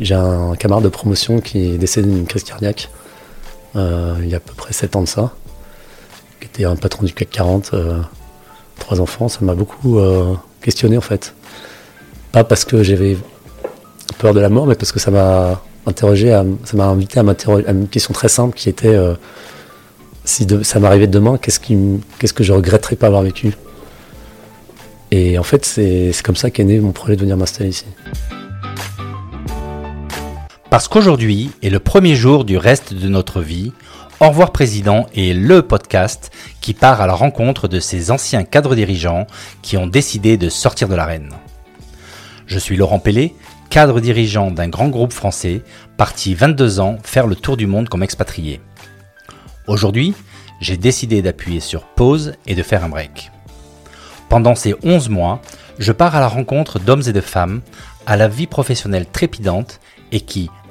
J'ai un camarade de promotion qui est décédé d'une crise cardiaque euh, il y a à peu près 7 ans de ça, qui était un patron du CAC 40, euh, trois enfants. Ça m'a beaucoup euh, questionné en fait. Pas parce que j'avais peur de la mort, mais parce que ça m'a interrogé, ça m'a invité à m'interroger à une question très simple qui était si ça m'arrivait demain, qu'est-ce que je regretterais pas avoir vécu? Et en fait, c'est, c'est comme ça qu'est né mon projet de venir m'installer ici. Parce qu'aujourd'hui est le premier jour du reste de notre vie, Au revoir Président est le podcast qui part à la rencontre de ces anciens cadres dirigeants qui ont décidé de sortir de l'arène. Je suis Laurent Pellet, cadre dirigeant d'un grand groupe français, parti 22 ans faire le tour du monde comme expatrié. Aujourd'hui, j'ai décidé d'appuyer sur pause et de faire un break. Pendant ces 11 mois, je pars à la rencontre d'hommes et de femmes à la vie professionnelle trépidante et qui,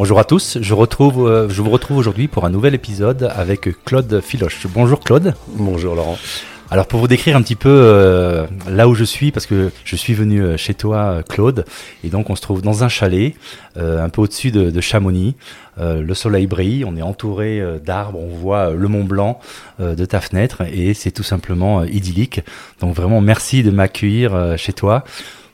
Bonjour à tous, je, retrouve, euh, je vous retrouve aujourd'hui pour un nouvel épisode avec Claude Filoche. Bonjour Claude. Bonjour Laurent. Alors pour vous décrire un petit peu euh, là où je suis, parce que je suis venu euh, chez toi Claude, et donc on se trouve dans un chalet, un peu au-dessus de, de, Chamonix. le soleil brille, on est entouré d'arbres, on voit le Mont Blanc de ta fenêtre, et c'est tout simplement idyllique. Donc vraiment merci de m'accueillir chez toi.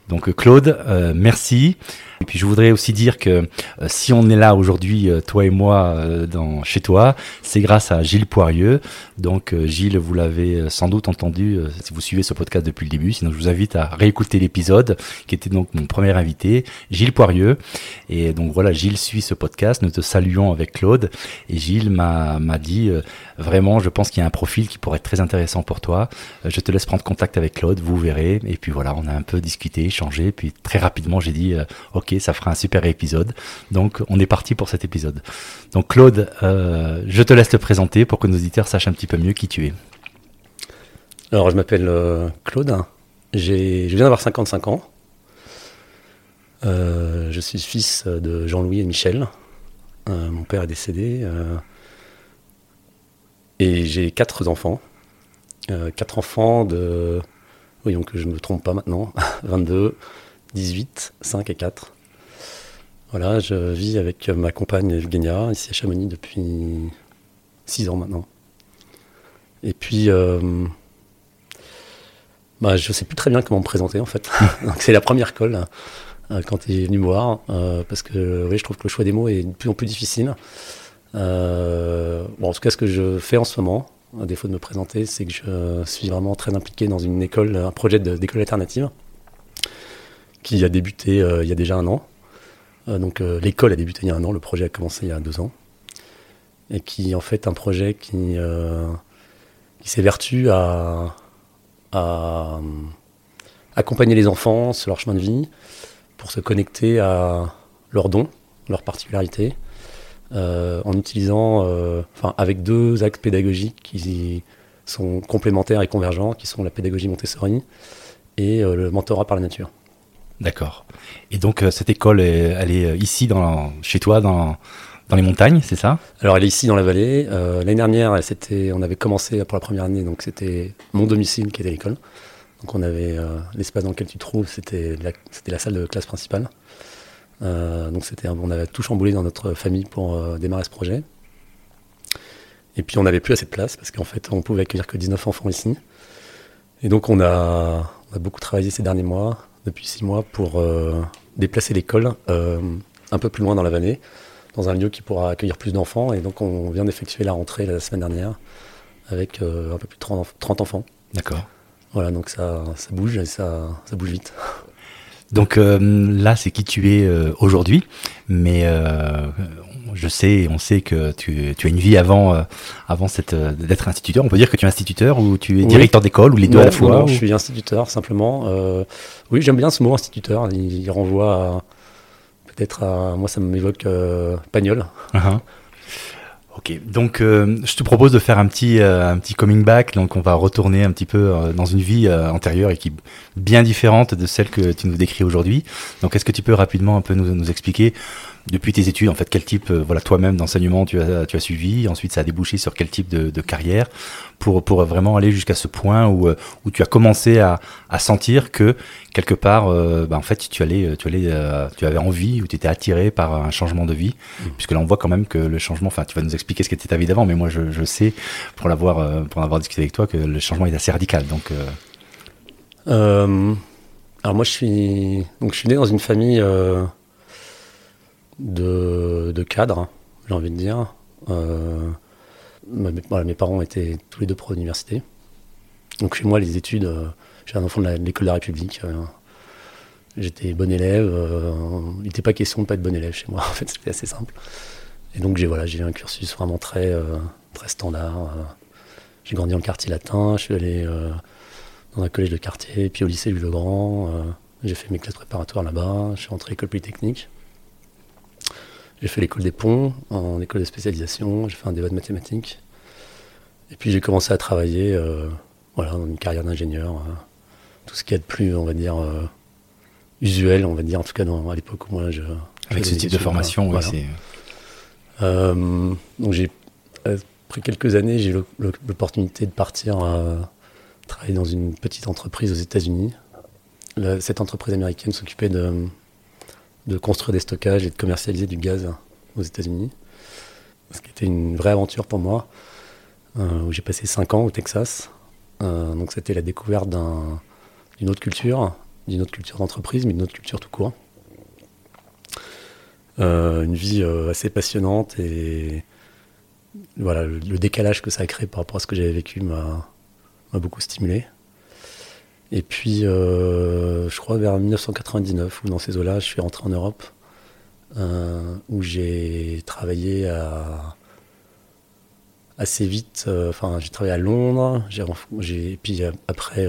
Donc Claude, merci. Et puis je voudrais aussi dire que euh, si on est là aujourd'hui, euh, toi et moi, euh, dans, chez toi, c'est grâce à Gilles Poirieux. Donc Gilles, vous l'avez sans doute entendu si vous suivez ce podcast depuis le début. Sinon, je vous invite à réécouter l'épisode qui était donc mon premier invité, Gilles Poirieux. Et donc voilà, Gilles suit ce podcast. Nous te saluons avec Claude. Et Gilles m'a dit vraiment, je pense qu'il y a un profil qui pourrait être très intéressant pour toi. je te laisse prendre contact avec Claude, vous verrez. Et puis voilà, on a un peu discuté, échangé. Puis très rapidement, j'ai dit, ok ça fera un super épisode. Donc on est parti pour cet épisode. Donc Claude, euh, je te laisse te présenter pour que nos auditeurs sachent un petit peu mieux qui tu es. Alors je m'appelle euh, Claude, je viens d'avoir 55 ans. Euh, je suis fils de Jean-Louis et Michel. mon père est décédé. et j'ai quatre enfants. quatre enfants de... Voyons que je ne me trompe pas maintenant. 22, 18, 5 et 4. Voilà, je vis avec ma compagne Evgenia, ici à Chamonix depuis 6 ans maintenant. Et puis, euh, bah, je ne sais plus très bien comment me présenter en fait. c'est la première colle euh, quand tu es venu me voir, euh, parce que oui, je trouve que le choix des mots est de plus en plus difficile. bon, en tout cas, ce que je fais en ce moment, à défaut de me présenter, c'est que je suis vraiment très impliqué dans une école, un projet d'école alternative qui a débuté il y a déjà un an. Euh, donc euh, l'école a débuté il y a un an, le projet a commencé il y a deux ans. Et qui en fait un projet qui, euh, qui s'évertue à, à accompagner les enfants sur leur chemin de vie pour se connecter à leurs dons, leurs particularités, en utilisant, enfin, avec deux axes pédagogiques qui sont complémentaires et convergents, qui sont la pédagogie Montessori et le mentorat par la nature. D'accord. Et donc euh, cette école, elle est euh, ici dans, chez toi, dans, dans les montagnes, c'est ça? Alors elle est ici dans la vallée. Euh, l'année dernière, c'était, on avait commencé pour la première année, donc c'était mon domicile qui était l'école. Donc on avait l'espace dans lequel tu te trouves, c'était la, c'était la salle de classe principale. donc c'était, on avait tout chamboulé dans notre famille pour démarrer ce projet. Et puis on n'avait plus assez de place parce qu'en fait on pouvait accueillir que 19 enfants ici. Et donc on a, on a beaucoup travaillé ces derniers mois depuis six mois pour euh, déplacer l'école euh, un peu plus loin dans la vallée, dans un lieu qui pourra accueillir plus d'enfants. Et donc on vient d'effectuer la rentrée la semaine dernière avec euh, un peu plus de 30, enfants. D'accord. Voilà, donc ça, ça bouge et ça, ça bouge vite. Donc là, c'est qui tu es aujourd'hui, mais je sais, on sait que tu, as une vie avant, euh, avant euh, d'être instituteur. On peut dire que tu es instituteur ou tu es directeur d'école ou les deux à la fois Non, je suis instituteur simplement. Euh, oui, j'aime bien ce mot instituteur. Il, renvoie peut-être, moi, ça m'évoque Pagnol. Uh-huh. Ok, donc je te propose de faire un petit, un petit coming back. Donc on va retourner un petit peu dans une vie antérieure et qui est bien différente de celle que tu nous décris aujourd'hui. Donc est-ce que tu peux rapidement un peu nous, nous expliquer depuis tes études, en fait, quel type, euh, voilà, toi-même d'enseignement tu as, tu as suivi? Ensuite, ça a débouché sur quel type de, de carrière? Pour, pour vraiment aller jusqu'à ce point où, euh, où tu as commencé à, à sentir que quelque part, euh, bah, en fait, tu allais, tu allais, tu avais envie ou tu étais attiré par un changement de vie, mmh. puisque là, on voit quand même que le changement. Enfin, tu vas nous expliquer ce qu'était ta vie d'avant, mais moi, je, je sais pour l'avoir, pour avoir discuté avec toi, que le changement est assez radical. Donc. alors moi, je suis donc je suis né dans une famille de, cadre, j'ai envie de dire. Euh, mes parents étaient tous les deux pro d'université. Donc chez moi, les études, euh, j'ai un enfant de l'école de la République. Euh, j'étais bon élève. il n'était pas question de pas être bon élève chez moi. En fait, c'était assez simple. Et donc j'ai voilà, eu un cursus vraiment très, très standard. j'ai grandi le quartier latin. Je suis allé dans un collège de quartier, puis au lycée Louis le Grand. j'ai fait mes classes préparatoires là-bas. Je suis rentré à l'école polytechnique. J'ai fait l'école des ponts en école de spécialisation, j'ai fait un débat de mathématiques. Et puis j'ai commencé à travailler euh, voilà, dans une carrière d'ingénieur. Euh, tout ce qu'il y a de plus, on va dire, euh, usuel, on va dire, en tout cas dans, à l'époque où moi je. Avec ce type de formation, oui, c'est. donc j'ai, après quelques années, j'ai eu l'opportunité de partir travailler dans une petite entreprise aux États-Unis. Cette entreprise américaine s'occupait de de construire des stockages et de commercialiser du gaz aux États-Unis. Ce qui était une vraie aventure pour moi, euh, où j'ai passé 5 ans au Texas. Euh, donc c'était la découverte d'une autre culture, d'une autre culture d'entreprise, mais d'une autre culture tout court. Euh, une vie assez passionnante et voilà, le, le, décalage que ça a créé par rapport à ce que j'avais vécu m'a beaucoup stimulé. Et puis, euh, je crois vers 1999, ou dans ces eaux-là, je suis rentré en Europe, euh, où j'ai travaillé à, assez vite. Euh, enfin, j'ai travaillé à Londres. J'ai, puis après,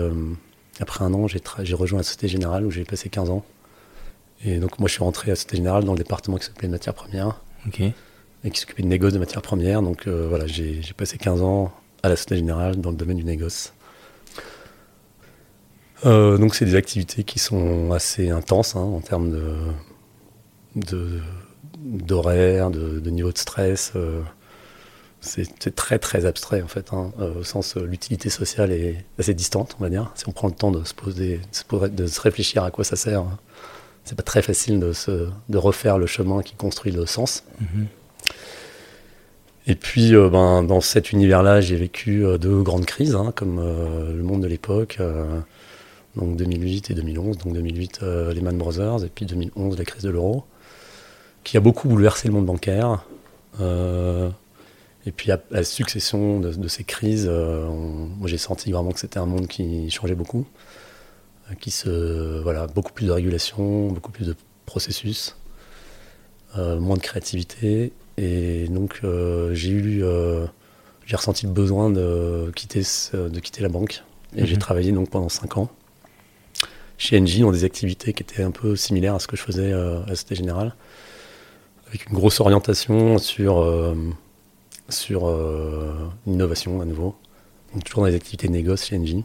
après un an, j'ai, rejoint la Société Générale, où j'ai passé 15 ans. Et donc, moi, je suis rentré à la Société Générale dans le département qui s'occupait de matières premières. Et qui s'occupait de négoce de matières premières. Donc, voilà, j'ai, j'ai passé 15 ans à la Société Générale dans le domaine du négoce. Euh, donc c'est des activités qui sont assez intenses hein, en termes de, d'horaire, de, niveau de stress. Euh, c'est, très très abstrait en fait, hein, euh, au sens l'utilité sociale est assez distante, on va dire. Si on prend le temps de se poser, de se, réfléchir à quoi ça sert, hein, c'est pas très facile de, se, de refaire le chemin qui construit le sens. Mm-hmm. Et puis, ben, dans cet univers-là, j'ai vécu deux grandes crises, comme le monde de l'époque donc 2008 et 2011. Donc 2008, euh, Lehman Brothers, et puis 2011, la crise de l'euro, qui a beaucoup bouleversé le monde bancaire. Euh, et puis à la succession de, ces crises, euh, moi j'ai senti vraiment que c'était un monde qui changeait beaucoup, qui se voilà beaucoup plus de régulation, beaucoup plus de processus, moins de créativité, et donc j'ai eu j'ai ressenti le besoin de quitter de quitter la banque, et j'ai mhm. travaillé donc pendant cinq ans chez Engie dans des activités qui étaient un peu similaires à ce que je faisais euh, à Société Générale, avec une grosse orientation sur, euh, sur euh, l'innovation à nouveau, donc toujours dans les activités de négoce chez Engie.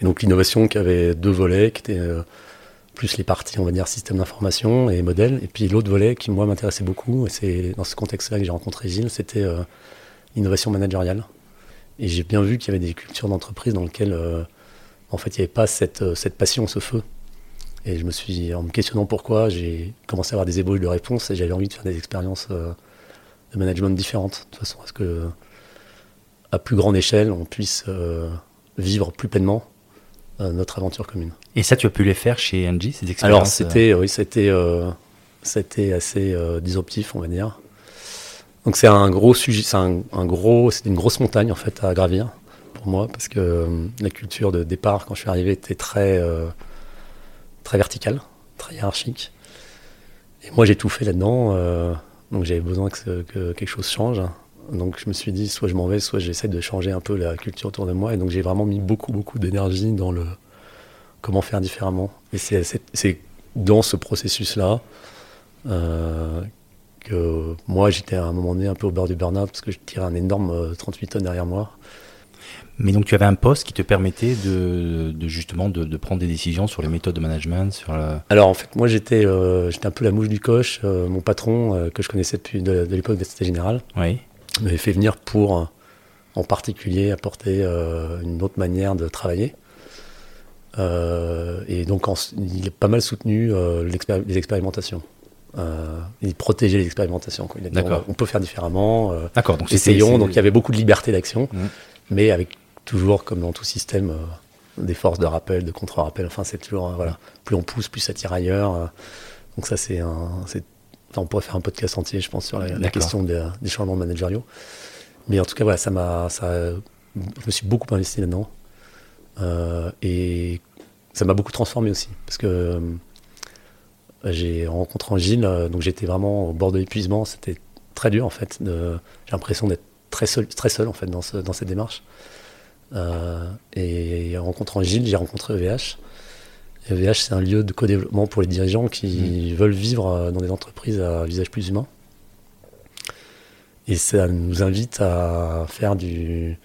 Et donc l'innovation qui avait deux volets, qui étaient plus les parties, on va dire, système d'information et modèles, et puis l'autre volet qui moi m'intéressait beaucoup, et c'est dans ce contexte-là que j'ai rencontré Gilles, c'était l'innovation managériale. Et j'ai bien vu qu'il y avait des cultures d'entreprise dans lesquelles en fait, il n'y avait pas cette, euh, cette, passion, ce feu. Et je me suis, en me questionnant pourquoi, j'ai commencé à avoir des ébauches de réponses et j'avais envie de faire des expériences euh, de management différentes, de façon à ce que, à plus grande échelle, on puisse euh, vivre plus pleinement notre aventure commune. Et ça, tu as pu les faire chez Angie, ces expériences Alors, c'était, oui, c'était, c'était assez disruptif, on va dire. Donc, c'est un gros sujet, c'est un, un, gros, c'est une grosse montagne en fait à gravir pour moi parce que euh, la culture de départ quand je suis arrivé était très euh, très verticale, très hiérarchique. Et moi j'ai tout fait là-dedans, euh, donc j'avais besoin que, quelque chose change. Donc je me suis dit soit je m'en vais, soit j'essaie de changer un peu la culture autour de moi. Et donc j'ai vraiment mis beaucoup beaucoup d'énergie dans le comment faire différemment. Et c'est dans ce processus-là, que moi j'étais à un moment donné un peu au bord du burn-out parce que je tirais un énorme 38 tonnes derrière moi. Mais donc tu avais un poste qui te permettait de, justement de, prendre des décisions sur les méthodes de management sur Alors en fait moi j'étais euh, j'étais un peu la mouche du coche. Euh, mon patron euh, que je connaissais depuis de, l'époque de Société Générale oui. m'avait fait venir pour en particulier apporter une autre manière de travailler. et donc il a pas mal soutenu les expérimentations. il protégeait les expérimentations. Il a dit on, peut faire différemment. D'accord. Donc essayons. Donc il y avait beaucoup de liberté d'action, mmh. Mais avec toujours comme dans tout système, euh, des forces de rappel, de contre-rappel. Enfin, c'est toujours, euh, voilà, plus on pousse, plus ça tire ailleurs. Euh. donc ça, c'est un, enfin, on pourrait faire un podcast entier, je pense, sur la, question des, changements managériaux. Mais en tout cas, voilà, ça m'a, ça, je me suis beaucoup investi là-dedans. et ça m'a beaucoup transformé aussi. Parce que j'ai rencontré Gilles, donc j'étais vraiment au bord de l'épuisement. C'était très dur, en fait. j'ai l'impression d'être très seul, très seul, en fait, dans, dans cette démarche. Euh, et en rencontrant Gilles, j'ai rencontré EVH. EVH, c'est un lieu de co-développement pour les dirigeants qui mmh. veulent vivre euh, dans des entreprises à visage plus humain. Et ça nous invite à faire du.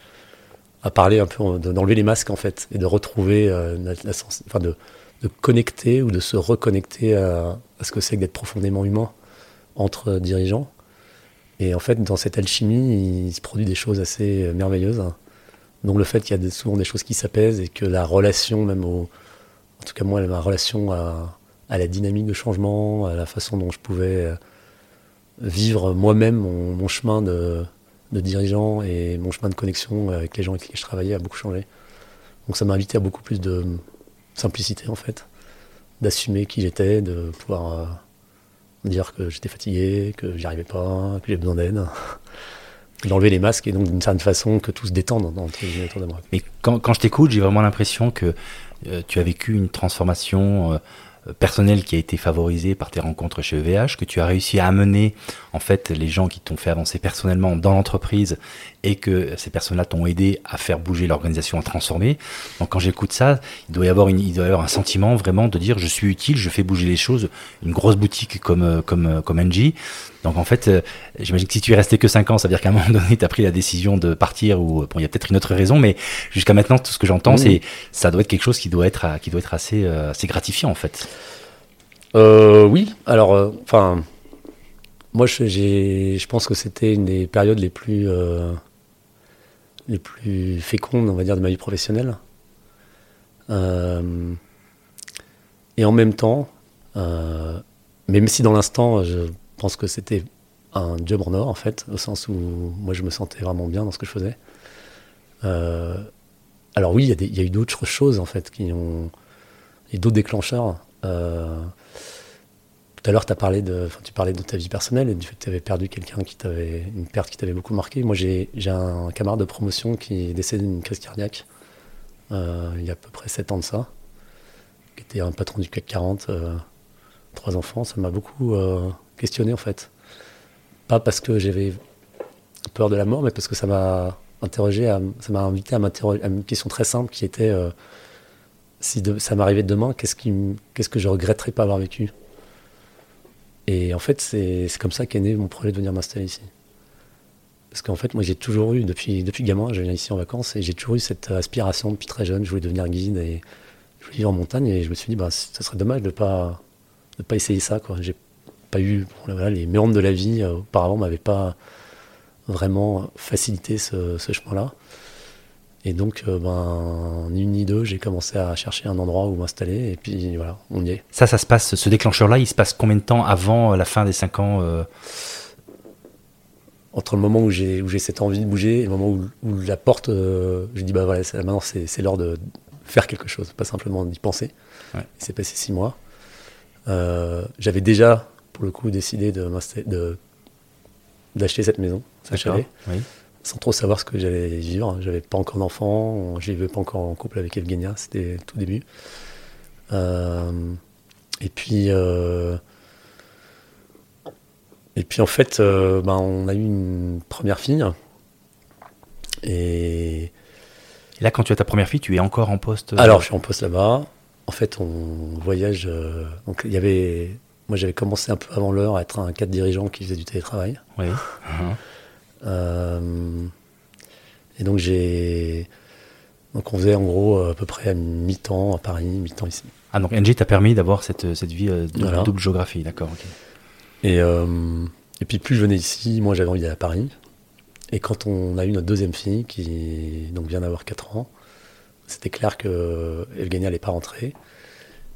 à parler un peu, d'enlever les masques en fait, et de retrouver euh, la, enfin de, de, connecter ou de se reconnecter à, à ce que c'est que d'être profondément humain entre dirigeants. Et en fait, dans cette alchimie, il se produit des choses assez merveilleuses. Donc le fait qu'il y a souvent des choses qui s'apaisent et que la relation, même au, en tout cas moi, ma relation à, la dynamique de changement, à la façon dont je pouvais euh, vivre moi-même mon, chemin de, dirigeant et mon chemin de connexion avec les gens avec qui je travaillais a beaucoup changé. Donc ça m'a invité à beaucoup plus de simplicité en fait, d'assumer qui j'étais, de pouvoir euh, dire que j'étais fatigué, que j'y arrivais pas, que j'ai besoin d'aide. d'enlever les masques et donc d'une certaine façon que tout se détende dans, autour de moi. Mais quand, quand je t'écoute, j'ai vraiment l'impression que euh, tu as vécu une transformation euh, personnelle qui a été favorisée par tes rencontres chez EVH, que tu as réussi à amener en fait les gens qui t'ont fait avancer personnellement dans l'entreprise et que ces personnes-là t'ont aidé à faire bouger l'organisation, à transformer. Donc quand j'écoute ça, il doit y avoir une, il doit y avoir un sentiment vraiment de dire je suis utile, je fais bouger les choses. Une grosse boutique comme euh, comme comme Engie. Donc en fait, euh, j'imagine que si tu es resté que 5 ans, ça veut dire qu'à un moment donné, tu as pris la décision de partir ou bon, il y a peut-être une autre raison, mais jusqu'à maintenant, tout ce que j'entends, c'est ça doit être quelque chose qui doit être qui doit être assez euh, assez gratifiant en fait. Oui, alors enfin. moi, je, je pense que c'était une des périodes les plus les plus fécondes, on va dire, de ma vie professionnelle. Euh, et en même temps, euh, même si dans l'instant, je pense que c'était un job en or, en fait, au sens où moi, je me sentais vraiment bien dans ce que je faisais. Euh, alors oui, il y, a eu d'autres choses, en fait, qui ont... et d'autres déclencheurs. Tout à l'heure, tu parlais de ta vie personnelle et du fait que tu avais perdu quelqu'un qui t'avait, une perte qui t'avait beaucoup marqué. Moi, j'ai, un camarade de promotion qui est décédé d'une crise cardiaque euh, il y a à peu près 7 ans de ça, qui était un patron du CAC 40, euh, trois enfants. Ça m'a beaucoup euh, questionné en fait. Pas parce que j'avais peur de la mort, mais parce que ça m'a interrogé, ça m'a invité à m'interroger à une question très simple qui était si ça m'arrivait demain, qu'est-ce, qu'est-ce que je regretterais pas avoir vécu? Et en fait, c'est comme ça qu'est né mon projet de venir m'installer ici. Parce qu'en fait, moi, j'ai toujours eu, depuis, depuis gamin, je viens ici en vacances, et j'ai toujours eu cette aspiration depuis très jeune. Je voulais devenir guide et je voulais vivre en montagne, et je me suis dit, bah, ce serait dommage de ne pas, de pas essayer ça. J'ai pas eu, les méandres de la vie euh, auparavant m'avaient pas vraiment facilité ce chemin-là. Et donc, euh, ben, ni une ni deux, j'ai commencé à chercher un endroit où m'installer, et puis voilà, on y est. Ça, ça se passe, ce déclencheur-là, il se passe combien de temps avant euh, la fin des 5 ans euh Entre le moment où j'ai, où j'ai cette envie de bouger et le moment où, la porte, je dis, bah voilà, maintenant c'est, l'heure de faire quelque chose, pas simplement d'y penser. Ouais. Il s'est passé 6 mois. j'avais déjà, pour le coup, décidé de, de d'acheter cette maison, chalet. Oui sans trop savoir ce que j'allais vivre. J'avais pas encore d'enfant, je vivais pas encore en couple avec Evgenia, c'était tout début. Euh, et puis, euh, et puis en fait, euh, ben, on a eu une première fille. Et... là, quand tu as ta première fille, tu es encore en poste Alors, je suis en poste là-bas. en fait, on voyage. donc, il y avait. Moi, j'avais commencé un peu avant l'heure à être un cadre dirigeant qui faisait du télétravail. Oui. et donc, j'ai. Donc, on faisait en gros à peu près à mi-temps à Paris, mi-temps ici. Ah, donc NG t'a permis d'avoir cette, cette vie de double géographie, d'accord. Et, et puis, plus je venais ici, moi, j'avais envie d'aller à Paris. Et quand on a eu notre deuxième fille, qui donc vient d'avoir 4 ans, c'était clair que Evgenia n'allait pas rentrer.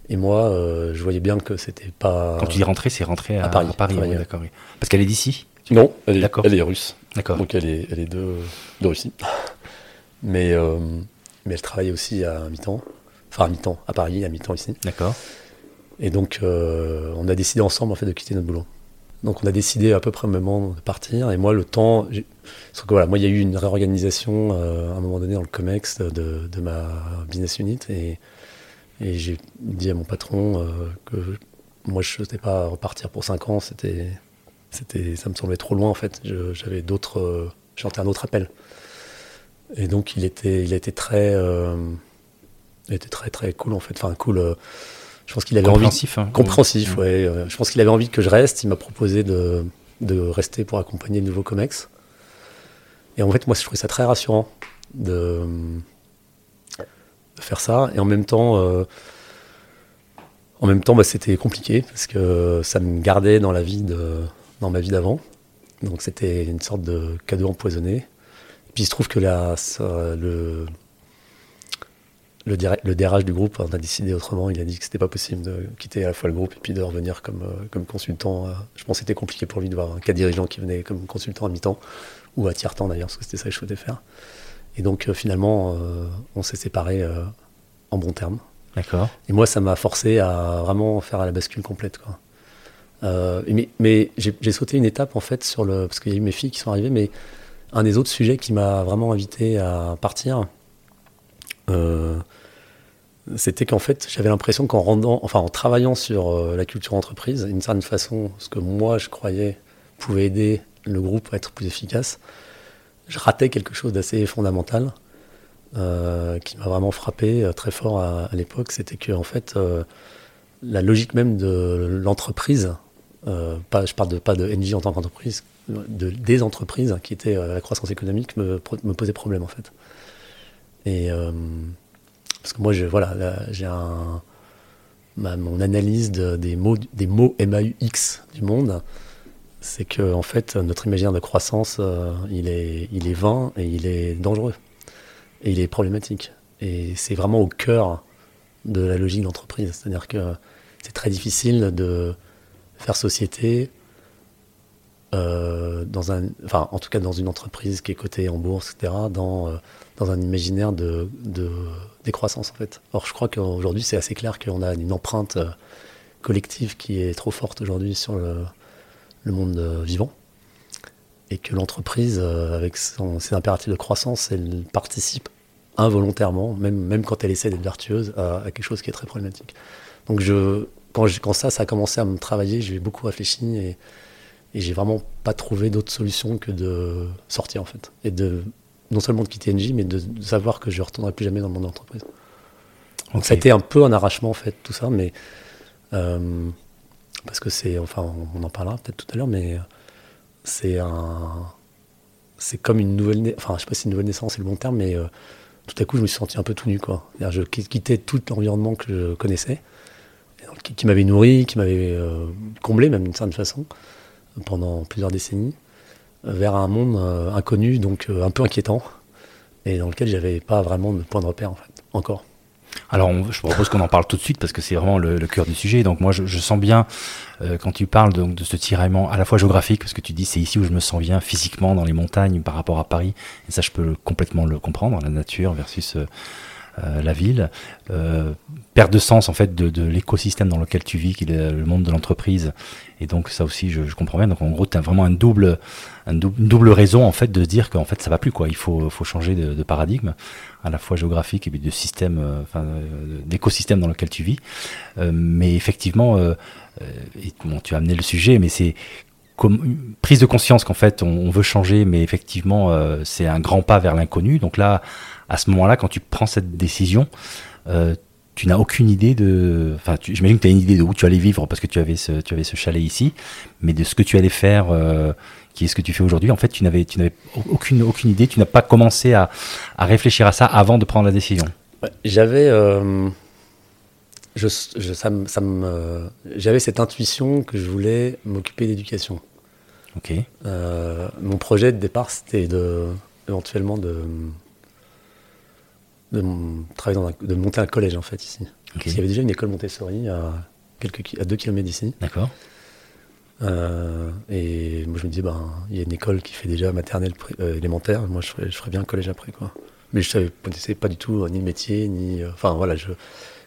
Et moi, euh, je voyais bien que c'était pas. Quand tu dis rentrer, c'est rentrer à, Paris. Paris d'accord. Parce qu'elle est d'ici Non, elle est, elle est russe. D'accord. Donc elle est, elle est de, de Russie. Mais, euh, mais elle travaillait aussi à mi-temps. Enfin, à mi-temps, à Paris, à mi-temps ici. D'accord. Et donc, euh, on a décidé ensemble en fait, de quitter notre boulot. Donc on a décidé à peu près au même moment de partir. Et moi, le temps. Que, voilà, moi, il y a eu une réorganisation euh, à un moment donné dans le COMEX de, de ma business unit. Et, et j'ai dit à mon patron que moi, je ne souhaitais pas repartir pour 5 ans. C'était, c'était, ça me semblait trop loin, en fait. j'avais d'autres. Euh, un autre appel. Et donc, il était, il était très. il était très, très cool, en fait. Enfin, cool je pense qu'il avait compréhensif, envie. Hein. Compréhensif, mmh. ouais. je pense qu'il avait envie que je reste. Il m'a proposé de, de, rester pour accompagner le nouveau COMEX. Et en fait, moi, je trouvais ça très rassurant de, de faire ça. Et en même temps, euh, en même temps, bah, c'était compliqué parce que ça me gardait dans la vie de, dans ma vie d'avant. Donc c'était une sorte de cadeau empoisonné. Et puis il se trouve que là, le le, le DRH du groupe on a décidé autrement. Il a dit que c'était pas possible de quitter à la fois le groupe et puis de revenir comme, euh, comme consultant. Je pense que c'était compliqué pour lui de voir un cas dirigeant qui venait comme consultant à mi-temps ou à tiers-temps d'ailleurs, parce que c'était ça que je souhaitais faire. Et donc euh, finalement, euh, on s'est séparés en bons termes. D'accord. Et moi, ça m'a forcé à vraiment faire la bascule complète. Quoi. Mais, mais j'ai sauté une étape en fait sur le. Parce qu'il y a eu mes filles qui sont arrivées, mais un des autres sujets qui m'a vraiment invité à partir, euh, c'était qu'en fait, j'avais l'impression qu'en rendant, enfin en travaillant sur euh, la culture entreprise, d'une certaine façon, ce que moi je croyais pouvait aider le groupe à être plus efficace, je ratais quelque chose d'assez fondamental euh, qui m'a vraiment frappé euh, très fort à, l'époque. C'était que en fait, la logique même de l'entreprise, pas, je parle de, pas de NJ en tant qu'entreprise, de, des entreprises qui étaient la croissance économique me, me posait problème en fait. Et parce que moi, je, voilà, j'ai mon analyse des mots, des mots MAUX du monde, c'est que en fait, notre imaginaire de croissance, euh, il, est, il est vain et il est dangereux. Et il est problématique. Et c'est vraiment au cœur de la logique d'entreprise. C'est-à-dire que c'est très difficile de faire société euh, dans un, enfin, en tout cas dans une entreprise qui est cotée en bourse, etc., dans, euh, dans un imaginaire de, de décroissance en fait. Or, je crois qu'aujourd'hui, c'est assez clair qu'on a une empreinte euh, collective qui est trop forte aujourd'hui sur le, monde vivant et que l'entreprise, avec ses impératifs de croissance, elle participe involontairement, même, même quand elle essaie d'être vertueuse, à, quelque chose qui est très problématique. Donc, je, quand, quand ça, ça a commencé à me travailler, j'ai beaucoup réfléchi et, et j'ai vraiment pas trouvé d'autre solution que de sortir en fait et de non seulement de quitter NJ, mais de, savoir que je ne retournerai plus jamais dans le monde de l'entreprise. Donc ça a été un peu un arrachement en fait, tout ça, mais euh, parce que c'est, enfin, on, en parlera peut-être tout à l'heure, mais c'est un, c'est comme une nouvelle, enfin, je sais pas si une nouvelle naissance c'est le bon terme, mais euh, tout à coup, je me suis senti un peu tout nu, quoi. Je quittais tout l'environnement que je connaissais, qui, m'avait nourri, qui m'avait euh, comblé même d'une certaine façon pendant plusieurs décennies vers un monde euh, inconnu, donc euh, un peu inquiétant, et dans lequel j'avais pas vraiment de point de repère en fait, encore. Alors, je propose qu'on en parle tout de suite parce que c'est vraiment le, cœur du sujet. Donc, moi, je, sens bien euh, quand tu parles donc, de ce tiraillement à la fois géographique, parce que tu dis c'est ici où je me sens bien physiquement dans les montagnes par rapport à Paris, et ça, je peux complètement le comprendre, la nature versus euh, la ville, euh, perte de sens en fait de, l'écosystème dans lequel tu vis, qui est le monde de l'entreprise. Et donc ça aussi, je, comprends bien. Donc en gros, tu as vraiment un double, un double, une double raison en fait de dire qu'en fait ça va plus quoi. Il faut, faut changer de, paradigme, à la fois géographique et puis de système, euh, enfin d'écosystème dans lequel tu vis. mais effectivement, et, bon, tu as amené le sujet, mais c'est comme prise de conscience qu'en fait on, veut changer, mais effectivement c'est un grand pas vers l'inconnu. Donc là, à ce moment-là, quand tu prends cette décision, euh, tu n'as aucune idée de. Enfin, j'imagine que tu as une idée de où tu allais vivre parce que tu avais ce, tu avais ce chalet ici, mais de ce que tu allais faire, euh, qui est ce que tu fais aujourd'hui, en fait, tu n'avais, tu n'avais aucune, aucune idée, tu n'as pas commencé à, à, réfléchir à ça avant de prendre la décision. J'avais. Euh, je, ça, ça me, j'avais cette intuition que je voulais m'occuper d'éducation. Ok. Euh, mon projet de départ, c'était de, éventuellement de de, travailler dans de monter un collège en fait ici. Il y avait déjà une école Montessori à, quelques, à 2 km d'ici. D'accord. Euh, et moi je me disais, ben, il y a une école qui fait déjà maternelle euh, élémentaire, moi je ferais, je ferais bien un collège après. Quoi. Mais je ne connaissais pas du tout euh, ni le métier, ni. Enfin voilà, je,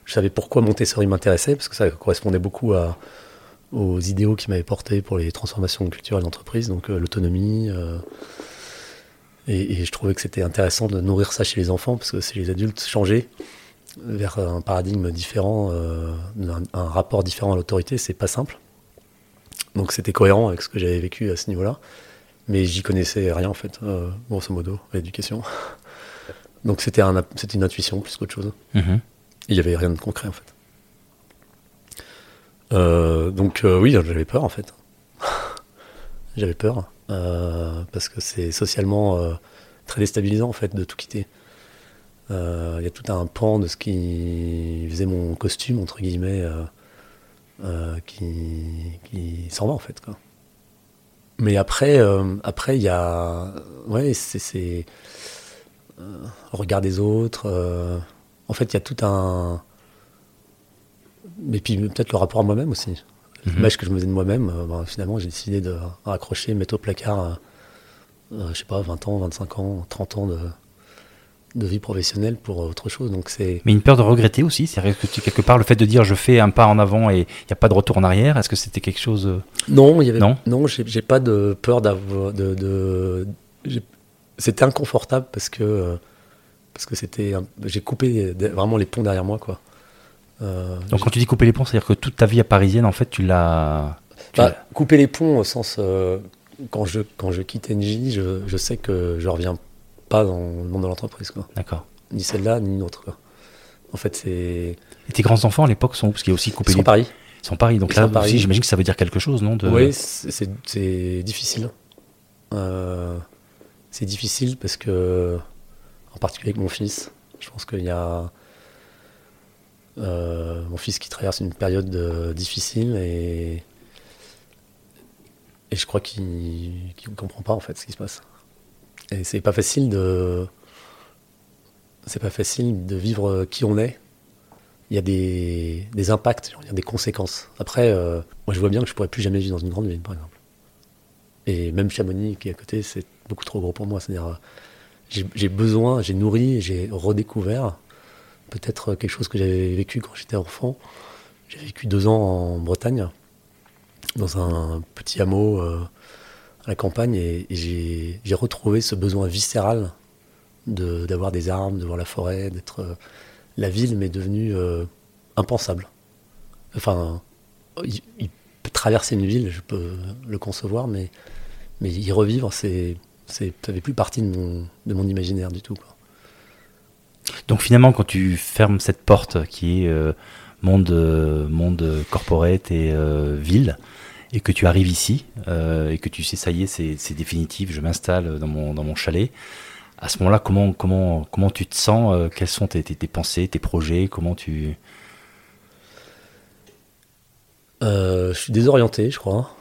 je savais pourquoi Montessori m'intéressait, parce que ça correspondait beaucoup à, aux idéaux qui m'avaient porté pour les transformations culturelles d'entreprise, donc l'autonomie, et, je trouvais que c'était intéressant de nourrir ça chez les enfants, parce que c'est les adultes changer vers un paradigme différent, euh, un, rapport différent à l'autorité, c'est pas simple. Donc c'était cohérent avec ce que j'avais vécu à ce niveau-là. Mais j'y connaissais rien en fait, euh, grosso modo, l'éducation. Donc c'était un, une intuition plus qu'autre chose. Mm-hmm. Il n'y avait rien de concret en fait. Euh, donc oui, j'avais peur en fait. j'avais peur. Euh, parce que c'est socialement euh, très déstabilisant en fait de tout quitter. Euh, il y a tout un pan de ce qui faisait mon costume entre guillemets qui, qui s'en va en fait. Mais après, après il y a, ouais, c'est, regard des autres. en fait, il y a tout un, mais puis peut-être le rapport à moi-même aussi. L'image mhm. que je me faisais de moi-même, euh, bah, finalement, j'ai décidé de raccrocher, mettre au placard, euh, euh, je sais pas, 20 ans, 25 ans, 30 ans de, de vie professionnelle pour autre chose. Donc c'est. Mais une peur de regretter aussi, c'est quelque part le fait de dire je fais un pas en avant et il n'y a pas de retour en arrière. Est-ce que c'était quelque chose Non, il y avait. Non, non, j'ai pas de peur d'avoir de. de c'était inconfortable parce que parce que c'était j'ai coupé vraiment les ponts derrière moi quoi. Euh, Donc quand tu dis couper les ponts, c'est-à-dire que toute ta vie à parisienne, en fait, tu l'as... Bah, couper les ponts au sens... Euh, quand, je, quand je quitte NJ, je, je, sais que je reviens pas dans le monde de l'entreprise. D'accord. Ni celle-là, ni une autre. En fait, c'est... Et tes grands-enfants, à l'époque, sont où? Parce qu'il y a aussi coupé Ils sont Paris. Ils sont Paris. Donc là aussi, j'imagine que ça veut dire quelque chose, non de... Oui, c'est difficile. Euh, c'est difficile parce que, en particulier avec mon fils, je pense qu'il y a euh, mon fils qui traverse une période euh, difficile et, et je crois qu'il ne comprend pas en fait ce qui se passe. Et c'est pas facile de c'est pas facile de vivre qui on est. Il y a des, des impacts, il y a des conséquences. Après, euh, moi je vois bien que je pourrais plus jamais vivre dans une grande ville, par exemple. Et même Chamonix qui est à côté, c'est beaucoup trop gros pour moi. C'est-à-dire, j'ai besoin, j'ai nourri, j'ai redécouvert peut-être quelque chose que j'avais vécu quand j'étais enfant. J'ai vécu deux ans en Bretagne, dans un petit hameau euh, à la campagne, et, j'ai retrouvé ce besoin viscéral d'avoir des armes, de voir la forêt, d'être. La ville m'est devenue euh, impensable. Enfin, il, traverser une ville, je peux le concevoir, mais, mais y revivre, c'est, ça fait plus partie de mon, de mon imaginaire du tout. Quoi. Donc finalement, quand tu fermes cette porte qui est euh, monde, euh, monde corporate et euh, ville, et que tu arrives ici, et que tu sais, ça y est, c'est définitif, je m'installe dans mon, dans mon chalet, à ce moment-là, comment, comment, comment tu te sens Quelles sont tes, tes, pensées, tes projets Comment tu... je suis désorienté, je crois,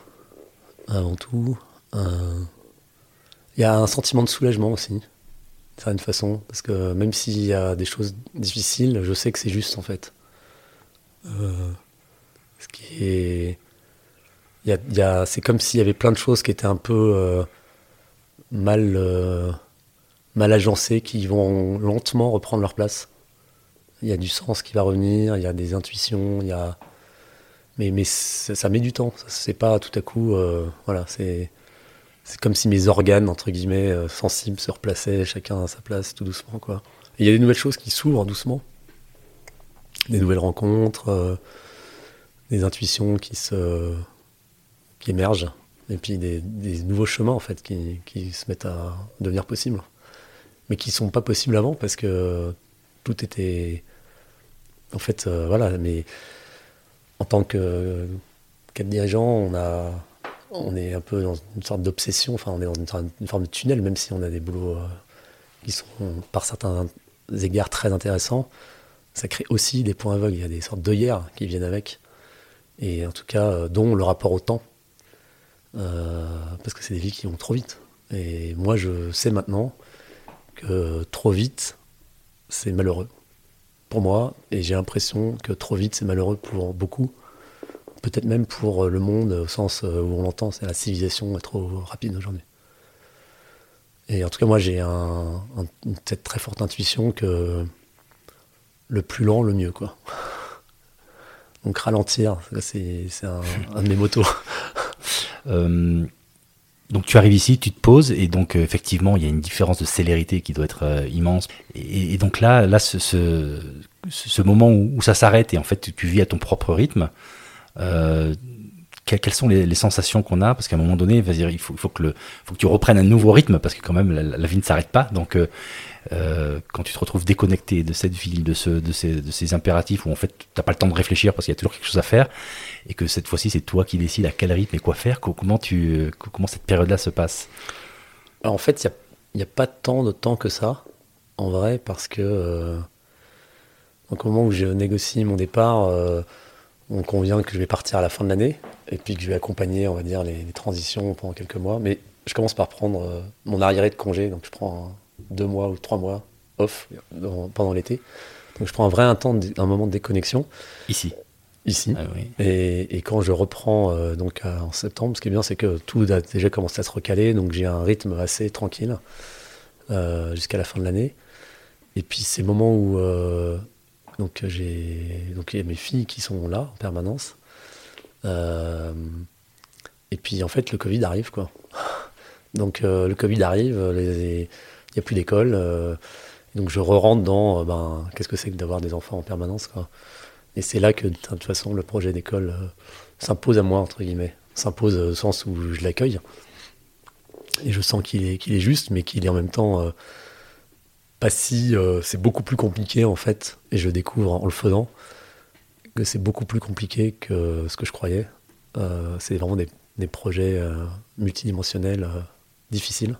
avant tout. Il y a un sentiment de soulagement aussi certaine façon. Parce que même s'il y a des choses difficiles, je sais que c'est juste en fait. Euh, ce qui est. Y a, c'est comme s'il y avait plein de choses qui étaient un peu euh, mal, euh, mal agencées, qui vont lentement reprendre leur place. Il y a du sens qui va revenir, il y a des intuitions, il y a. Mais, mais ça, met du temps. C'est pas tout à coup. voilà, c'est c'est comme si mes organes, entre guillemets, euh, sensibles se replaçaient chacun à sa place tout doucement. Quoi. il y a des nouvelles choses qui s'ouvrent doucement. Des nouvelles rencontres, euh, des intuitions qui, se, qui émergent. Et puis des, nouveaux chemins, en fait, qui, qui, se mettent à devenir possibles. Mais qui ne sont pas possibles avant parce que tout était En fait, voilà, mais en tant que quatre dirigeants, on a, on est un peu dans une sorte d'obsession. Enfin, on est dans une, forme de tunnel, même si on a des boulots qui sont par certains égards très intéressants. Ça crée aussi des points aveugles. Il y a des sortes d'œillères qui viennent avec. Et en tout cas, dont le rapport au temps. parce que c'est des vies qui vont trop vite. Et moi, je sais maintenant que trop vite, c'est malheureux pour moi. Et j'ai l'impression que trop vite, c'est malheureux pour beaucoup. Peut-être même pour le monde, au sens où on l'entend, c'est la civilisation est trop rapide aujourd'hui. Et en tout cas, moi, j'ai un, une très forte intuition que le plus lent, le mieux, quoi. Donc ralentir, c'est un, un, de mes motos. euh, donc tu arrives ici, tu te poses et donc euh, effectivement il y a une différence de célérité qui doit être euh, immense. Et, donc là, là ce moment où, ça s'arrête et en fait tu, vis à ton propre rythme. Euh, quelles sont les, sensations qu'on a? Parce qu'à un moment donné, il faut, que tu reprennes un nouveau rythme parce que quand même la, vie ne s'arrête pas. Donc euh, quand tu te retrouves déconnecté de cette ville, de, ce, de, ces, impératifs où en fait tu n'as pas le temps de réfléchir parce qu'il y a toujours quelque chose à faire, et que cette fois-ci c'est toi qui décides à quel rythme et quoi faire, comment, cette période-là se passe? En fait, il n'y a, pas tant de temps que ça, en vrai, parce que euh, au moment où je négocie mon départ, euh, on convient que je vais partir à la fin de l'année, et puis que je vais accompagner, on va dire, les, transitions pendant quelques mois. Mais je commence par prendre euh, mon arriéré de congé, donc je prends deux mois ou trois mois off pendant l'été. Donc je prends un vrai un, temps, un moment de déconnexion. Ici Ici. Ah et, et, quand je reprends euh, donc en septembre, ce qui est bien, c'est que tout a déjà commencé à se recaler, donc j'ai un rythme assez tranquille euh, jusqu'à la fin de l'année. Et puis ces moments où euh, donc j'ai donc il y a mes filles qui sont là en permanence. et puis en fait le Covid arrive quoi. Donc le Covid arrive, il n'y a plus d'école. Euh, donc je re-rentre dans euh, ben, qu'est-ce que c'est que d'avoir des enfants en permanence. Quoi. Et c'est là que de toute façon le projet d'école euh, s'impose à moi, entre guillemets. S'impose au sens où je l'accueille. Et je sens qu'il est juste, mais qu'il est en même temps pas si. c'est beaucoup plus compliqué en fait. Et je découvre en le faisant que c'est beaucoup plus compliqué que ce que je croyais. c'est vraiment des, des projets multidimensionnels difficiles.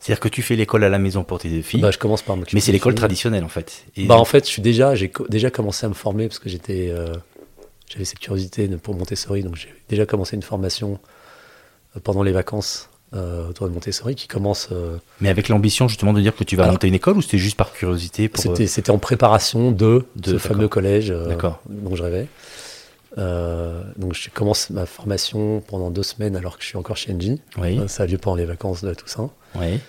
C'est-à-dire que tu fais l'école à la maison pour tes filles. Bah, je commence par Mais c'est l'école traditionnelle en fait. Bah en fait, je suis déjà, j'ai déjà commencé à me former parce que j'étais, euh, j'avais cette curiosité pour Montessori, donc j'ai déjà commencé une formation euh, pendant les vacances euh, autour de Montessori qui commence. Mais avec l'ambition justement de dire que tu vas monter une école ou c'était juste par curiosité pour... C'était, c'était en préparation de, de ce fameux collège dont je rêvais. donc je commence ma formation pendant deux semaines alors que je suis encore chez Engie. Oui. ça a lieu pendant les vacances de Toussaint. Oui.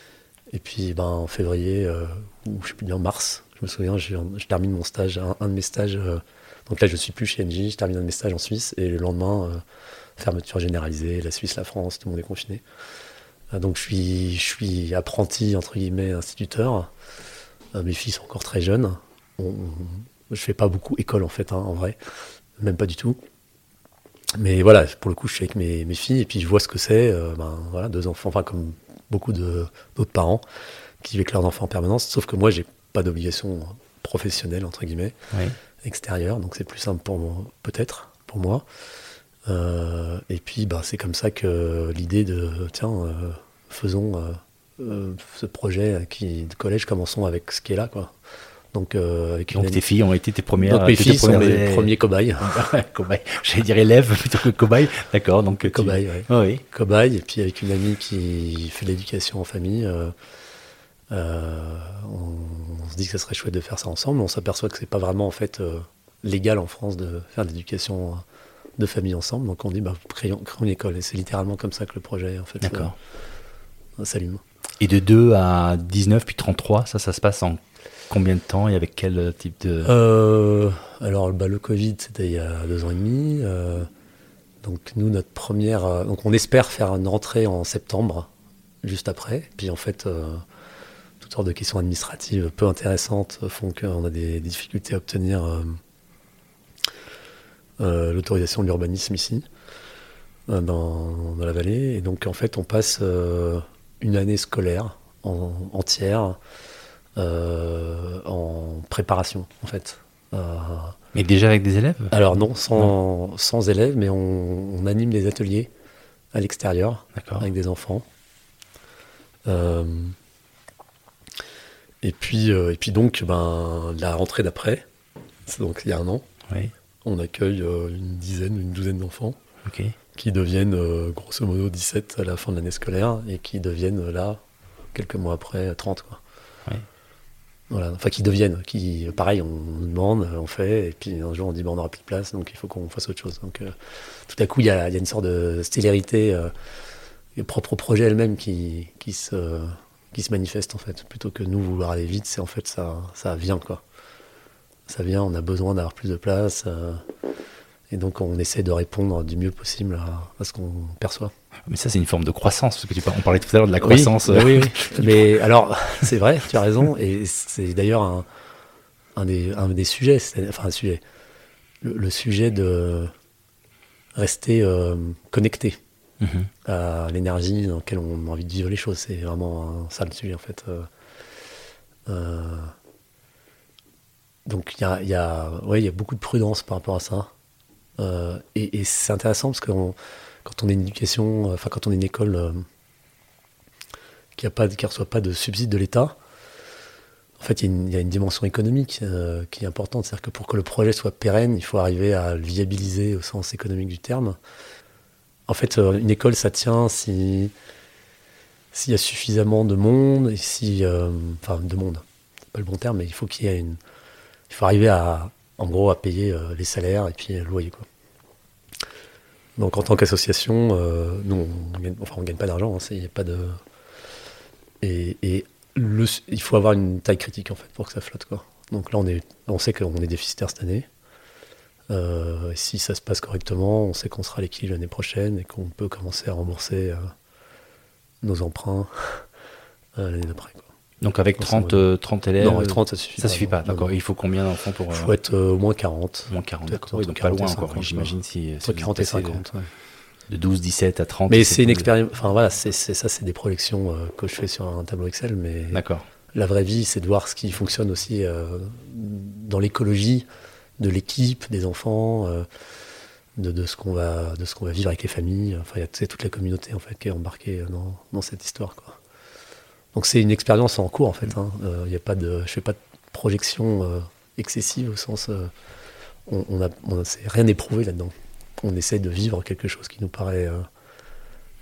Et puis ben, en février, euh, ou je sais plus, en mars, je me souviens, je, termine mon stage, un, de mes stages. Euh, donc là, je suis plus chez NJ, je termine un de mes stages en Suisse, et le lendemain, euh, fermeture généralisée, la Suisse, la France, tout le monde est confiné. Donc je suis, je suis apprenti, entre guillemets, instituteur. mes filles sont encore très jeunes. On, je fais pas beaucoup école, en fait, hein, en vrai. Même pas du tout. Mais voilà, pour le coup, je suis avec mes, mes filles, et puis je vois ce que c'est. ben, voilà, deux enfants, enfin, comme beaucoup d'autres parents qui vivent avec leurs enfants en permanence. Sauf que moi, j'ai pas d'obligation professionnelle, entre guillemets, extérieure. Donc c'est plus simple pour peut-être, pour moi. Euh, et puis, bah, c'est comme ça que l'idée de, tiens, euh, faisons euh, ce projet qui, de collège, commençons avec ce qui est là, quoi. Donc, avec Donc tes filles ont été tes premières. Donc mes filles sont les premiers cobayes. cobayes. J'allais dire élèves plutôt que cobayes. D'accord. Donc cobayes. oui. Cobayes. Et puis avec une amie qui fait l'éducation en famille, euh, euh, on, se dit que ça serait chouette de faire ça ensemble. On s'aperçoit que c'est pas vraiment en fait légal en France de faire de l'éducation de famille ensemble. Donc on dit bah créons, créons une école. Et c'est littéralement comme ça que le projet en fait s'allume. Et de 2 à 19 puis 33, ça, ça se passe en Combien de temps et avec quel type de... Euh, alors bah, le Covid, c'était il y a deux ans et demi. Euh, donc nous, notre première... Euh, donc on espère faire une rentrée en septembre, juste après. Puis en fait, toutes sortes de questions administratives peu intéressantes font qu'on a des, difficultés à obtenir l'autorisation de l'urbanisme ici, dans, dans, la vallée. Et donc en fait, on passe une année scolaire en, entière euh, en préparation, en fait. mais déjà avec des élèves? Alors non, sans, sans élèves, mais on, on, anime des ateliers à l'extérieur avec des enfants. et puis, et puis donc, ben, la rentrée d'après, donc il y a un an, on accueille une dizaine, une douzaine d'enfants qui deviennent euh, grosso modo 17 à la fin de l'année scolaire et qui deviennent euh, là, quelques mois après, 30. Quoi. Voilà. Enfin, qui deviennent, qui, pareil, on demande, on fait, et puis un jour on dit bon, on n'aura plus de place, donc il faut qu'on fasse autre chose. Donc euh, tout à coup, il y, a, une sorte de stélérité propre au projet elle-même qui, qui, se, qui se manifeste en fait. Plutôt que nous vouloir aller vite, c'est en fait ça, ça vient quoi. Ça vient, on a besoin d'avoir plus de place. Et donc on essaie de répondre du mieux possible à, ce qu'on perçoit. Mais ça, c'est une forme de croissance, parce que tu, on parlait tout à l'heure de la croissance. Oui, oui, mais alors, c'est vrai, tu as raison, et c'est d'ailleurs un, un, des, un des sujets, enfin un sujet, le, sujet de rester euh, connecté mhm. à l'énergie dans laquelle on a envie de vivre les choses. C'est vraiment ça le sujet, en fait. Euh, euh, donc il y a, y, a, beaucoup de prudence par rapport à ça. Euh, et, c'est intéressant parce que quand on est une éducation, euh, enfin quand on est une école euh, qui ne reçoit pas de subside de l'État, en fait, il y, a une dimension économique qui est importante. C'est-à-dire que pour que le projet soit pérenne, il faut arriver à le viabiliser au sens économique du terme. En fait, une école, ça tient si s'il y a suffisamment de monde, et si, enfin, de monde, c'est pas le bon terme, mais il faut qu'il y ait une, il faut arriver à, en gros, à payer les salaires et puis le loyer, quoi. Donc en tant qu'association, euh, nous, on gagne, enfin on gagne pas d'argent, hein, pas de et, il faut avoir une taille critique en fait pour que ça flotte quoi. Donc là on est, on sait qu'on est déficitaire cette année. Euh, si ça se passe correctement, on sait qu'on sera l'équilibre l'année prochaine et qu'on peut commencer à rembourser euh, nos emprunts l'année d'après. Donc avec 30, 30 euh, élèves Non, avec 30, ça suffit ça pas. suffit pas, d'accord. Il faut combien d'enfants pour... Il faut être euh, au moins 40. Au moins 40, d'accord. donc pas loin encore, j'imagine. Si, 40 et 50, De 12, 17 à 30. Mais c'est une expérience... Enfin voilà, c'est ça, c'est des projections euh, que je fais sur un tableau Excel, mais... La vraie vie, c'est de voir ce qui fonctionne aussi dans l'écologie de l'équipe, des enfants, de, de, ce qu'on va, de ce qu'on va vivre avec les familles. Enfin, il y a toute la communauté en fait qui est embarquée dans, dans cette histoire, quoi. Donc c'est une expérience en cours en fait. Hein. Euh, y a pas de, je fais pas de projection euh, excessive au sens, euh, on, a, rien éprouvé là-dedans. On essaie de vivre quelque chose qui nous paraît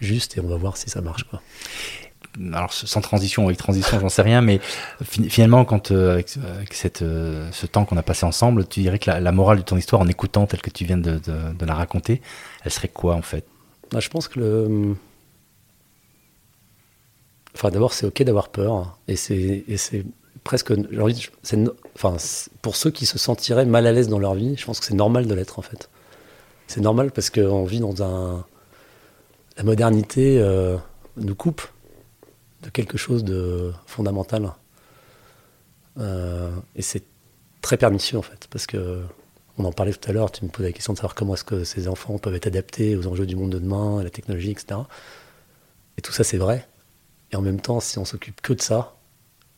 juste et on va voir si ça marche quoi. Alors sans transition, avec transition, j'en sais rien, mais finalement, quand avec, cette, ce temps qu'on a passé ensemble, tu dirais que la, morale de ton histoire, en écoutant telle que tu viens de, la raconter, elle serait quoi en fait? Bah, Je pense que le, Enfin, d'abord, c'est ok d'avoir peur. Et c'est presque. Enfin, pour ceux qui se sentiraient mal à l'aise dans leur vie, je pense que c'est normal de l'être, en fait. C'est normal parce qu'on vit dans un. La modernité euh, nous coupe de quelque chose de fondamental. Euh, et c'est très pernicieux, en fait, parce que. On en parlait tout à l'heure, tu me posais la question de savoir comment est-ce que ces enfants peuvent être adaptés aux enjeux du monde de demain, à la technologie, etc. Et tout ça, c'est vrai. Et en même temps, si on s'occupe que de ça,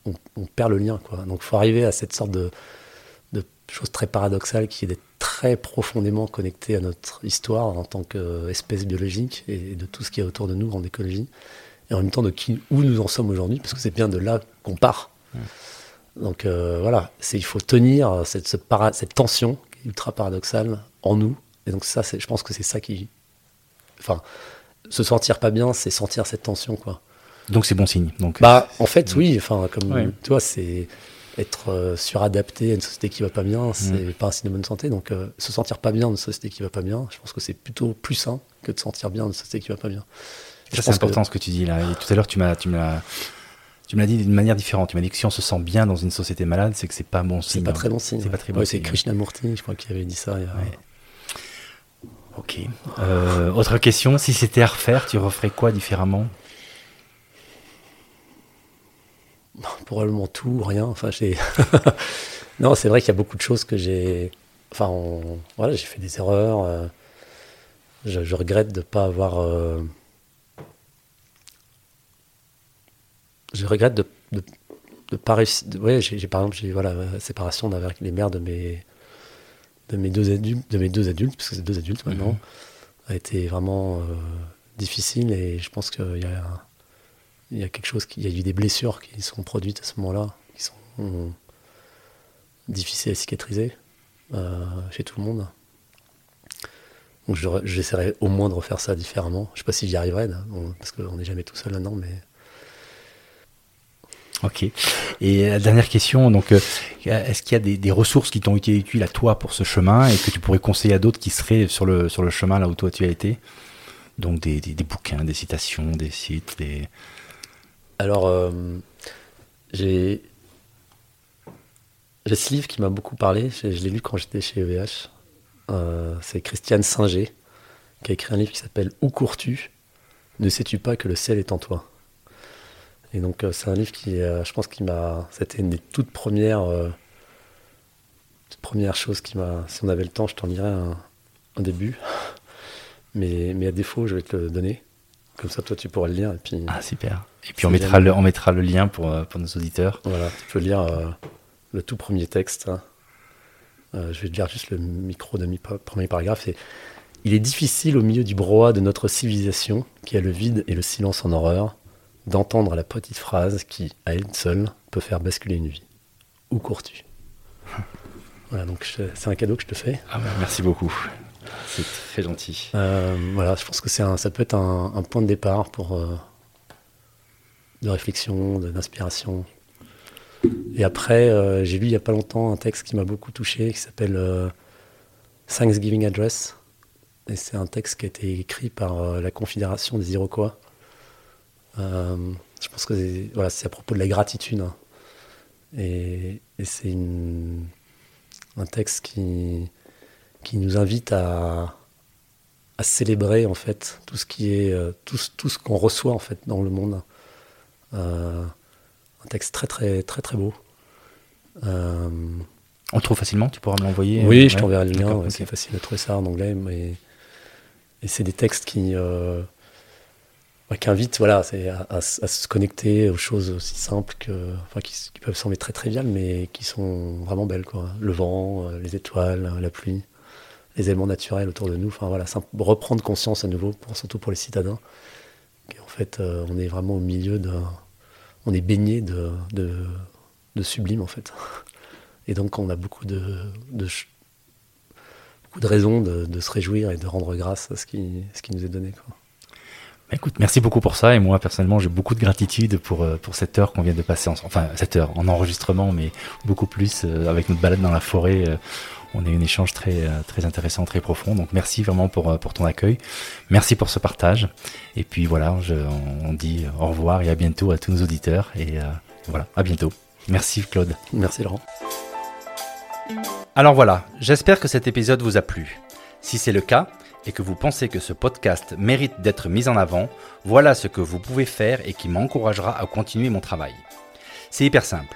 on, perd le lien. Quoi. Donc il faut arriver à cette sorte de, de chose très paradoxale qui est d'être très profondément connecté à notre histoire en tant qu'espèce biologique et de tout ce qui est autour de nous en écologie. Et en même temps de qui, où nous en sommes aujourd'hui, parce que c'est bien de là qu'on part. Donc euh, voilà, il faut tenir cette, cette tension ultra paradoxale en nous. Et donc ça, je pense que c'est ça qui... Enfin, se sentir pas bien, c'est sentir cette tension, quoi. Donc c'est bon signe. Donc, bah, en fait, oui. Enfin, comme tu vois, c'est être euh, suradapté à une société qui va pas bien, c'est mm. pas un signe de bonne santé. Donc, euh, se sentir pas bien dans une société qui va pas bien, je pense que c'est plutôt plus sain que de sentir bien dans une société qui va pas bien. ça, c'est important ce que tu dis là. Et tout à l'heure, tu m'as, tu m'as, tu m'as dit d'une manière différente. Tu m'as dit que si on se sent bien dans une société malade, c'est que c'est pas bon signe. C'est pas très bon signe. C'est pas très bon C'est Krishnamurti, je crois, qui avait dit ça. Ok. Euh, autre question. Si c'était à refaire, tu referais quoi différemment? Probablement tout, rien. Enfin, j'ai. non, c'est vrai qu'il y a beaucoup de choses que j'ai. Enfin, voilà, j'ai fait des erreurs. Euh, je, regrette de ne pas avoir. Euh, je regrette de ne pas réussir. Ouais, j'ai par exemple, j'ai voilà, la séparation avec les mères de mes, de mes deux adultes, de mes deux adultes, parce que c'est deux adultes maintenant, Mhm. a été vraiment euh, difficile et je pense qu'il y a, il y a quelque chose, il y a eu des blessures qui sont produites à ce moment-là, qui sont hum, difficiles à cicatriser euh, chez tout le monde. Donc je- j'essaierai au moins de refaire ça différemment. Je sais pas si j'y arriverai, parce qu'on n'est jamais tout seul là-dedans, mais Ok. Et la dernière question, donc, euh, est-ce qu'il y a des, des ressources qui t'ont été utiles à toi pour ce chemin et que tu pourrais conseiller à d'autres qui seraient sur le, sur le chemin là où toi tu as été? Donc des, des, des bouquins, des citations, des sites, des... Alors, euh, j'ai j'ai ce livre qui m'a beaucoup parlé. Je, l'ai lu quand j'étais chez EVH. Euh, c'est Christiane Singer qui a écrit un livre qui s'appelle Où cours-tu? Ne sais-tu pas que le ciel est en toi? Et donc, euh, c'est un livre qui, je pense, qui m'a. C'était une des toutes premières, premières choses qui m'a. Si on avait le temps, je t'en lirais un, un début. Mais, mais à défaut, je vais te le donner. Comme ça, toi, tu pourras le lire. Et puis, Ah super. Et puis on mettra, le, on mettra le lien pour, euh, pour nos auditeurs. Voilà, tu peux lire euh, le tout premier texte. hein. Euh, je vais te lire juste le micro de mi premier paragraphe. Il est difficile au milieu du brouhaha de notre civilisation, qui a le vide et le silence en horreur, d'entendre la petite phrase qui, à elle seule, peut faire basculer une vie. Où cours-tu? Voilà, donc c'est un cadeau que je te fais. Ah ouais, merci beaucoup. C'est très gentil. Euh, voilà, je pense que ça peut être un, point de départ pour euh, de réflexion, d'inspiration. Et après, euh, j'ai lu il y a pas longtemps un texte qui m'a beaucoup touché, qui s'appelle Thanksgiving Address. Et c'est un texte qui a été écrit par la Confédération des Iroquois. Je pense que c'est à propos de la gratitude. hein. Et, c'est un texte qui, qui nous invite à, à célébrer en fait tout ce qui est euh, tout, tout ce qu'on reçoit en fait dans le monde. Euh, un texte très très très très beau. Euh, On le trouve facilement, tu pourras me l'envoyer oui, euh, je ouais. t'enverrai le lien. Ouais. C'est facile de trouver ça en anglais, mais et c'est des textes qui qui invitent voilà, c'est à, à s- à se connecter aux choses aussi simples que enfin qui, peuvent sembler très triviales, mais qui sont vraiment belles quoi. Le vent, les étoiles, la pluie, les éléments naturels autour de nous. Enfin voilà, reprendre conscience à nouveau, pour, surtout pour les citadins. qu'en fait, euh, on est vraiment au milieu d'un, on est baigné de, de, de sublime en fait. Et donc on a beaucoup de, de beaucoup de raisons de, de se réjouir et de rendre grâce à ce qui, ce qui nous est donné. Bah, Écoute, merci beaucoup pour ça. Et moi, personnellement, j'ai beaucoup de gratitude pour, euh, pour cette heure qu'on vient de passer ensemble. Enfin, cette heure en enregistrement, mais beaucoup plus euh, avec notre balade dans la forêt. euh, on a eu un échange très, très intéressant, très profond. Donc, merci vraiment pour, pour ton accueil. Merci pour ce partage. Et puis, voilà, je, on dit au revoir et à bientôt à tous nos auditeurs. Et euh, voilà, à bientôt. Merci, Claude. Merci Laurent. Alors voilà, j'espère que cet épisode vous a plu. Si c'est le cas et que vous pensez que ce podcast mérite d'être mis en avant, voilà ce que vous pouvez faire et qui m'encouragera à continuer mon travail. C'est hyper simple.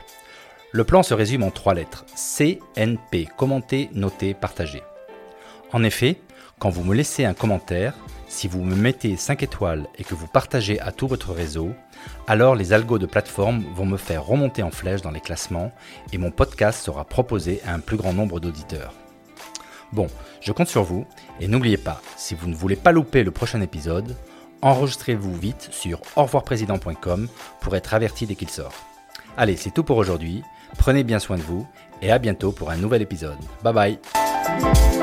Le plan se résume en trois lettres. CNP, commenter, noter, partager. En effet, quand vous me laissez un commentaire, si vous me mettez 5 étoiles et que vous partagez à tout votre réseau, alors les algos de plateforme vont me faire remonter en flèche dans les classements et mon podcast sera proposé à un plus grand nombre d'auditeurs. Bon, je compte sur vous et n'oubliez pas, si vous ne voulez pas louper le prochain épisode, enregistrez-vous vite sur aurevoirprésident.com pour être averti dès qu'il sort. Allez, c'est tout pour aujourd'hui, prenez bien soin de vous et à bientôt pour un nouvel épisode. Bye bye